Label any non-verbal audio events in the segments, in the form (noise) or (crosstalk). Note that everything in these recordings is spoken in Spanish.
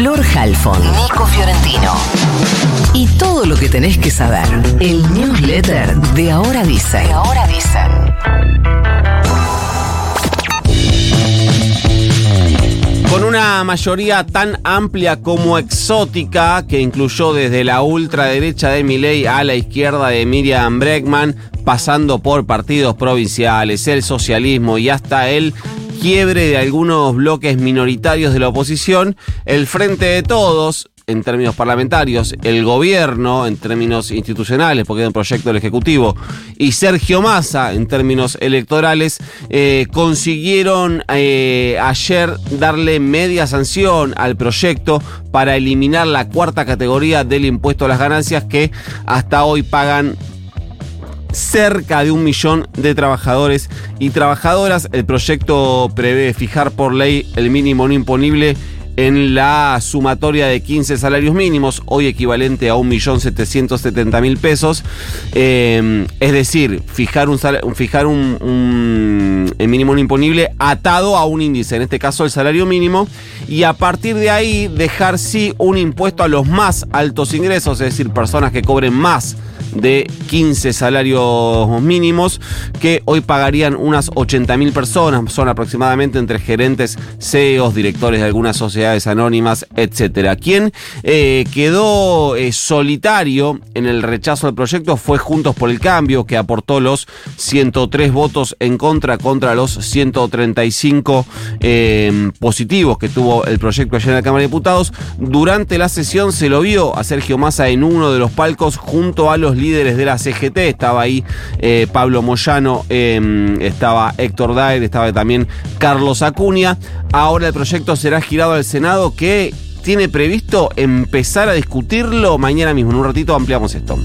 Flor Halfon, Nico Fiorentino. Y todo lo que tenés que saber. El newsletter de Ahora Dicen. De Ahora Dicen. Con una mayoría tan amplia como exótica, que incluyó desde la ultraderecha de Milei a la izquierda de Miriam Bregman, pasando por partidos provinciales, el socialismo y hasta el quiebre de algunos bloques minoritarios de la oposición, el Frente de Todos, en términos parlamentarios, el gobierno en términos institucionales, porque era un proyecto del Ejecutivo, y Sergio Massa en términos electorales, eh, consiguieron eh, ayer darle media sanción al proyecto para eliminar la cuarta categoría del impuesto a las ganancias que hasta hoy pagan cerca de un millón de trabajadores y trabajadoras. El proyecto prevé fijar por ley el mínimo no imponible en la sumatoria de 15 salarios mínimos, hoy equivalente a 1.770.000 pesos. Eh, es decir, fijar, un, fijar un, el mínimo no imponible atado a un índice, en este caso el salario mínimo, y a partir de ahí dejar sí un impuesto a los más altos ingresos, es decir, personas que cobren más de 15 salarios mínimos que hoy pagarían unas 80.000 personas, son aproximadamente entre gerentes, CEOs, directores de algunas sociedades anónimas, etcétera. Quien eh, quedó eh, solitario en el rechazo del proyecto fue Juntos por el Cambio, que aportó los 103 votos en contra contra los 135 eh, positivos que tuvo el proyecto ayer en la Cámara de Diputados. Durante la sesión se lo vio a Sergio Massa en uno de los palcos junto a los líderes de la CGT, estaba ahí eh, Pablo Moyano, em, estaba Héctor Daer, estaba también Carlos Acuña. Ahora el proyecto será girado al Senado que tiene previsto empezar a discutirlo mañana mismo. En un ratito ampliamos esto.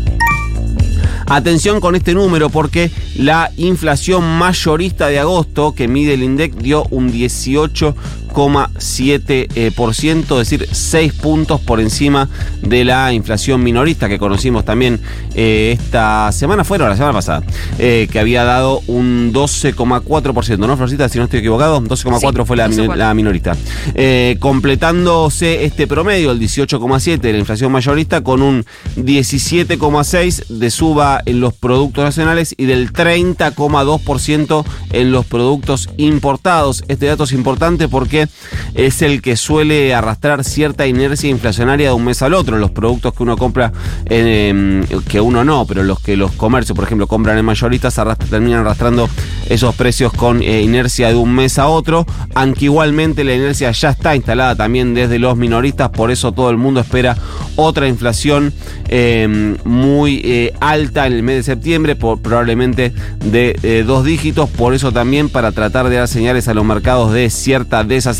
Atención con este número porque la inflación mayorista de agosto que mide el INDEC dio un 18 2,7%, es decir, 6 puntos por encima de la inflación minorista que conocimos también eh, esta semana, fuera la semana pasada, eh, que había dado un 12,4%, ¿no, Florcita? Si no estoy equivocado, 12,4% fue la, minorista. Eh, completándose este promedio, el 18,7% de la inflación mayorista, con un 17,6% de suba en los productos nacionales y del 30,2% en los productos importados. Este dato es importante porque es el que suele arrastrar cierta inercia inflacionaria de un mes al otro. Los productos que uno compra, eh, que uno no, pero los que los comercios, por ejemplo, compran en mayoristas, terminan arrastrando esos precios con eh, inercia de un mes a otro, aunque igualmente la inercia ya está instalada también desde los minoristas, por eso todo el mundo espera otra inflación eh, muy eh, alta en el mes de septiembre, probablemente de eh, dos dígitos, por eso también para tratar de dar señales a los mercados de cierta desaceleración,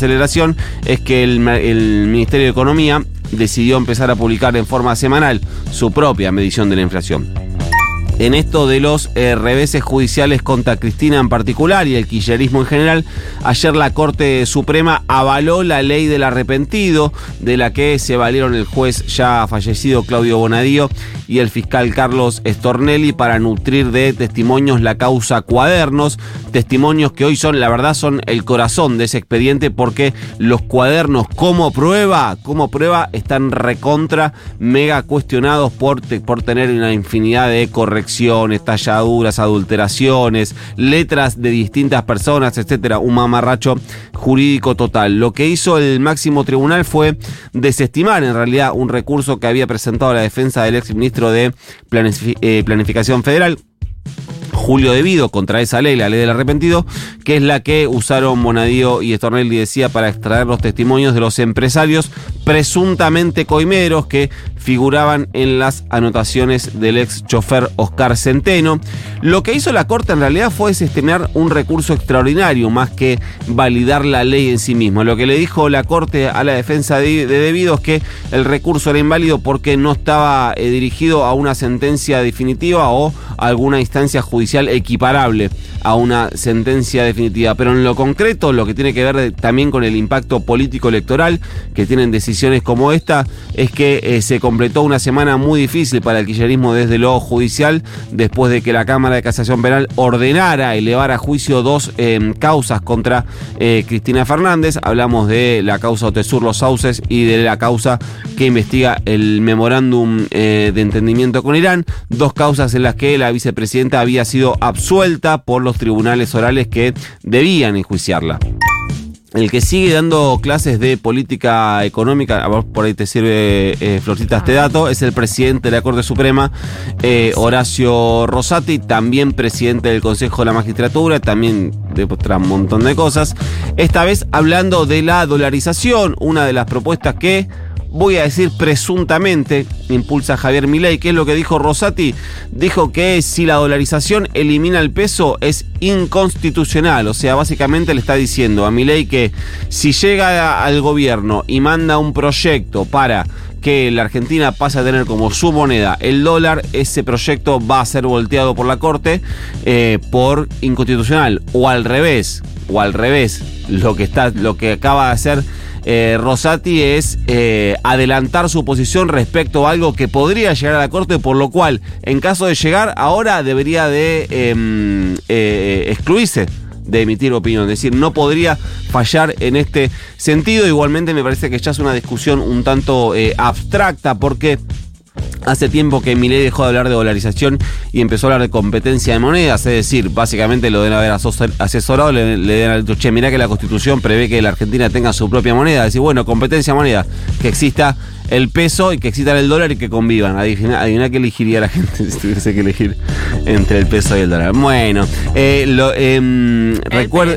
es que el, el Ministerio de Economía decidió empezar a publicar en forma semanal su propia medición de la inflación en esto de los eh, reveses judiciales contra Cristina en particular y el quillerismo en general, ayer la Corte Suprema avaló la ley del arrepentido, de la que se valieron el juez ya fallecido Claudio Bonadío y el fiscal Carlos Stornelli para nutrir de testimonios la causa cuadernos, testimonios que hoy son, la verdad, son el corazón de ese expediente porque los cuadernos como prueba, como prueba, están recontra, mega cuestionados por, por tener una infinidad de correcciones talladuras, adulteraciones, letras de distintas personas, etcétera, un mamarracho jurídico total. Lo que hizo el máximo tribunal fue desestimar en realidad un recurso que había presentado la defensa del ex ministro de Planificación Federal, Julio Debido contra esa ley, la ley del arrepentido, que es la que usaron Monadío y Estornelli decía para extraer los testimonios de los empresarios presuntamente coimeros que figuraban en las anotaciones del ex chofer Oscar Centeno. Lo que hizo la Corte en realidad fue desestimar un recurso extraordinario más que validar la ley en sí mismo. Lo que le dijo la Corte a la defensa de, de Debido es que el recurso era inválido porque no estaba eh, dirigido a una sentencia definitiva o a alguna instancia judicial equiparable a una sentencia definitiva. Pero en lo concreto, lo que tiene que ver también con el impacto político electoral que tienen decisiones como esta, es que eh, se completó una semana muy difícil para el kirchnerismo desde lo judicial, después de que la Cámara de Casación Penal ordenara elevar a juicio dos em, causas contra eh, Cristina Fernández. Hablamos de la causa Otesur Los Sauces y de la causa que investiga el memorándum eh, de entendimiento con Irán. Dos causas en las que la vicepresidenta había sido absuelta por los tribunales orales que debían enjuiciarla. El que sigue dando clases de política económica, por ahí te sirve, eh, Florcita, este dato, es el presidente de la Corte Suprema, eh, Horacio Rosati, también presidente del Consejo de la Magistratura, también de un montón de cosas. Esta vez hablando de la dolarización, una de las propuestas que voy a decir presuntamente, impulsa Javier Milei. ¿Qué es lo que dijo Rosati? Dijo que si la dolarización elimina el peso es inconstitucional. O sea, básicamente le está diciendo a Milei que si llega al gobierno y manda un proyecto para que la Argentina pase a tener como su moneda el dólar, ese proyecto va a ser volteado por la Corte eh, por inconstitucional. O al revés, o al revés, lo que, está, lo que acaba de hacer eh, Rosati es eh, adelantar su posición respecto a algo que podría llegar a la Corte, por lo cual, en caso de llegar, ahora debería de em, eh, excluirse de emitir opinión. Es decir, no podría fallar en este sentido. Igualmente me parece que ya es una discusión un tanto abstracta porque Hace tiempo que Milei dejó de hablar de dolarización y empezó a hablar de competencia de monedas, es decir, básicamente lo deben haber asesorado, le, le deben haber che, mirá que la constitución prevé que la Argentina tenga su propia moneda, es decir, bueno, competencia de moneda, que exista el peso y que exista el dólar y que convivan. Adivina, adivina que elegiría la gente (laughs) si tuviese que elegir entre el peso y el dólar. Bueno, eh, lo, eh, recuerda.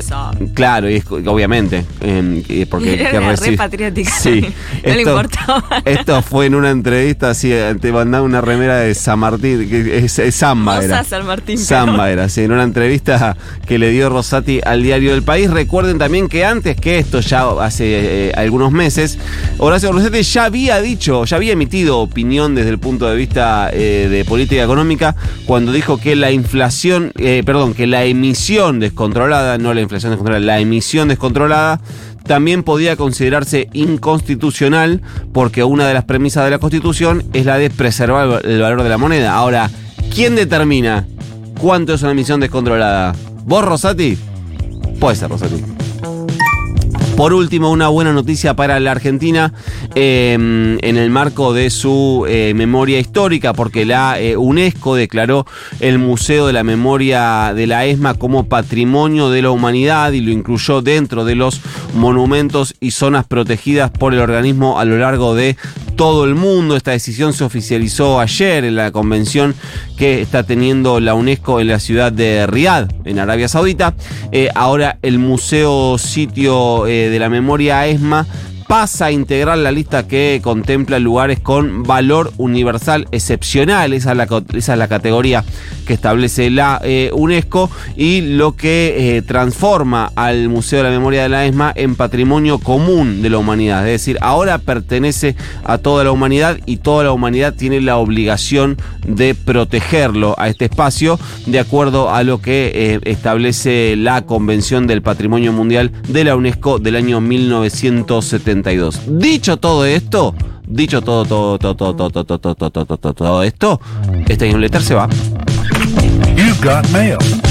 Claro, y obviamente. Eh, porque (laughs) re patriótica. Sí. (laughs) no le importaba. Esto fue en una entrevista así, te mandaba una remera de San Martín, que es, es Samba era. San Martín. Samba era, sí, en una entrevista que le dio Rosati al diario del país. Recuerden también que antes que esto, ya hace eh, algunos meses, Horacio Rosati ya había dicho, ya había emitido opinión desde el punto de vista eh, de política económica cuando dijo que la inflación, eh, perdón, que la emisión descontrolada, no la inflación descontrolada, la emisión descontrolada también podía considerarse inconstitucional porque una de las premisas de la Constitución es la de preservar el valor de la moneda. Ahora, ¿quién determina cuánto es una emisión descontrolada? ¿Vos, Rosati? Puede ser, Rosati. Por último, una buena noticia para la Argentina eh, en el marco de su eh, memoria histórica, porque la eh, UNESCO declaró el Museo de la Memoria de la ESMA como Patrimonio de la Humanidad y lo incluyó dentro de los monumentos y zonas protegidas por el organismo a lo largo de todo el mundo. Esta decisión se oficializó ayer en la convención que está teniendo la UNESCO en la ciudad de Riyadh, en Arabia Saudita. ahora el Museo Sitio de la Memoria ESMA pasa a integrar la lista que contempla lugares con valor universal excepcional. Esa es la, la categoría que establece la eh, UNESCO y lo que eh, transforma al Museo de la Memoria de la ESMA en patrimonio común de la humanidad. Es decir, ahora pertenece a toda la humanidad y toda la humanidad tiene la obligación de protegerlo a este espacio de acuerdo a lo que eh, establece la Convención del Patrimonio Mundial de la UNESCO del año 1970. Dicho todo esto, dicho todo, todo, todo, todo, todo, todo, todo, todo, todo, todo esto, este newsletter se va. You've got mail.